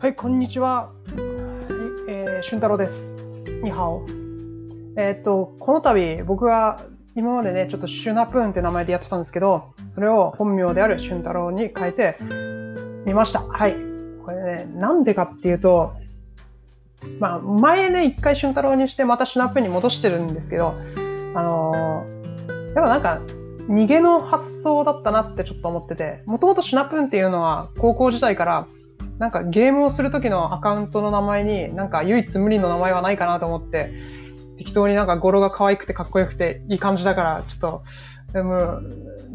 はい、こんにちは。えー、俊太郎です。にはお。えーっと、この度、僕は今までね、ちょっとシュナプーンって名前でやってたんですけど、それを本名である俊太郎に変えてみました。はい。これね、なんでかっていうと、まあ、前ね、一回俊太郎にして、またシュナプーンに戻してるんですけど、あのー、やっぱなんか、逃げの発想だったなってちょっと思ってて、もともとシュナプーンっていうのは高校時代からなんかゲームをする時のアカウントの名前になんか唯一無二の名前はないかなと思って適当になんか語呂が可愛くてかっこよくていい感じだからちょっとでも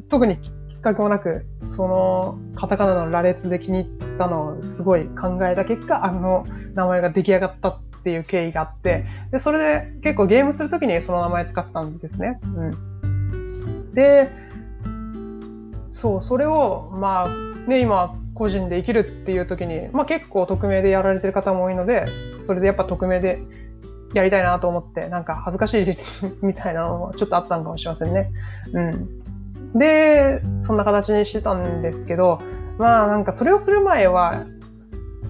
特にきっかけもなくそのカタカナの羅列で気に入ったのをすごい考えた結果あの名前が出来上がったっていう経緯があってでそれで結構ゲームする時にその名前使ったんですね。うん、でそうそれをまあね今個人で生きるっていう時に、まあ、結構匿名でやられてる方も多いのでそれでやっぱ匿名でやりたいなと思ってなんか恥ずかしいみたいなのもちょっとあったのかもしれませんね。うん、でそんな形にしてたんですけどまあなんかそれをする前は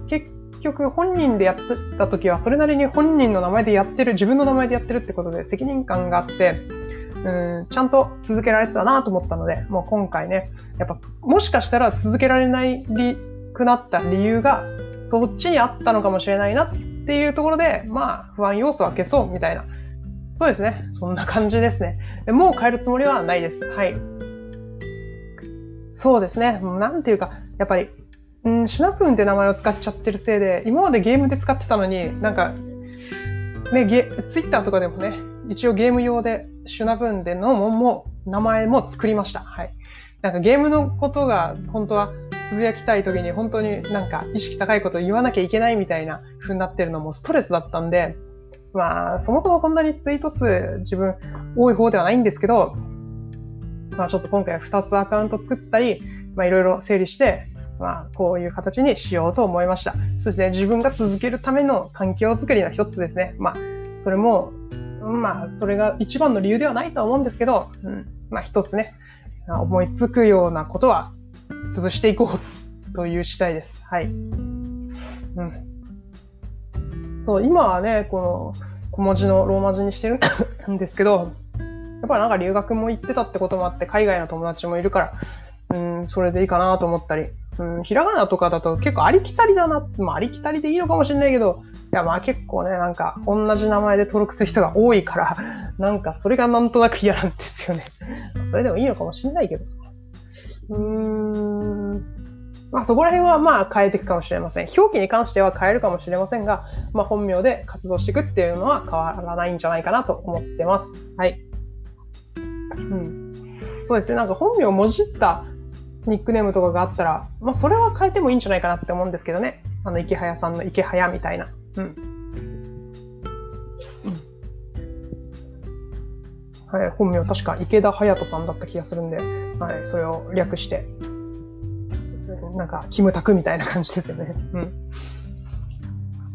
結局本人でやってた時はそれなりに本人の名前でやってる自分の名前でやってるってことで責任感があってうんちゃんと続けられてたなと思ったのでもう今回ねやっぱもしかしたら続けられないくなった理由がそっちにあったのかもしれないなっていうところでまあ不安要素は消そうみたいな。そうですね。そんな感じですね。もう変えるつもりはないです。はい。そうですね。なんていうかやっぱりうんシナプーンって名前を使っちゃってるせいで今までゲームで使ってたのになんかねゲツイッターとかでもね一応ゲーム用でシュナプーンでのもも名前も作りましたはいなんかゲームのことが本当はつぶやきたい時に本当になんか意識高いことを言わなきゃいけないみたいな風になってるのもストレスだったんで、まあそもそもそんなにツイート数自分多い方ではないんですけど、まあちょっと今回は2つアカウント作ったり、まあいろいろ整理して、まあこういう形にしようと思いました。そうですね、自分が続けるための環境づくりの一つですね。まあそれも、まあそれが一番の理由ではないとは思うんですけど、うん、まあ一つね、思いつくようなことは潰していこうという次第です。はい。うん。そう、今はね、この小文字のローマ字にしてるんですけど、やっぱりなんか留学も行ってたってこともあって、海外の友達もいるから、うん、それでいいかなと思ったり、うん、ひらがなとかだと結構ありきたりだな、まあありきたりでいいのかもしれないけど、いやまあ結構ね、なんか同じ名前で登録する人が多いから、なんかそれがなんとなく嫌なんですよね。それでもいいのかもしれないけど。うーん。まあそこら辺はまあ変えていくかもしれません。表記に関しては変えるかもしれませんが、まあ本名で活動していくっていうのは変わらないんじゃないかなと思ってます。はい。うん。そうですね。なんか本名をもじったニックネームとかがあったら、まあそれは変えてもいいんじゃないかなって思うんですけどね。あの池早さんの池早みたいな。うん。はい、本名確か池田隼人さんだった気がするんで、はい、それを略して、なんか、キムタクみたいな感じですよね。うん。い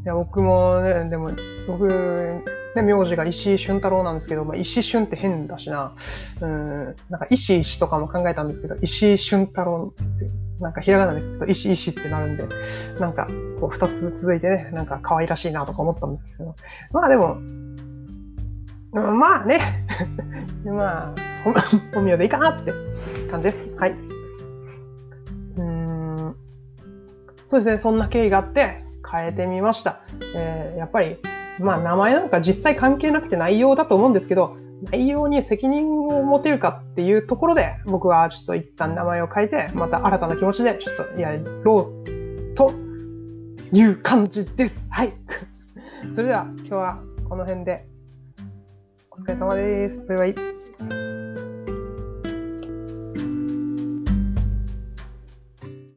や、僕もね、でも、僕、ね、名字が石井俊太郎なんですけど、まあ、石俊って変だしな、うん、なんか石石とかも考えたんですけど、石井俊太郎って、なんかひらがなで聞くと石石ってなるんで、なんか、こう、二つ続いてね、なんか可愛らしいなとか思ったんですけど、まあでも、うん、まあね。まあ、本名でいいかなって感じです。はい。うん。そうですね。そんな経緯があって変えてみました。えー、やっぱり、まあ名前なんか実際関係なくて内容だと思うんですけど、内容に責任を持てるかっていうところで、僕はちょっと一旦名前を変えて、また新たな気持ちでちょっとやろうという感じです。はい。それでは今日はこの辺でお疲れ様です。バイバイ。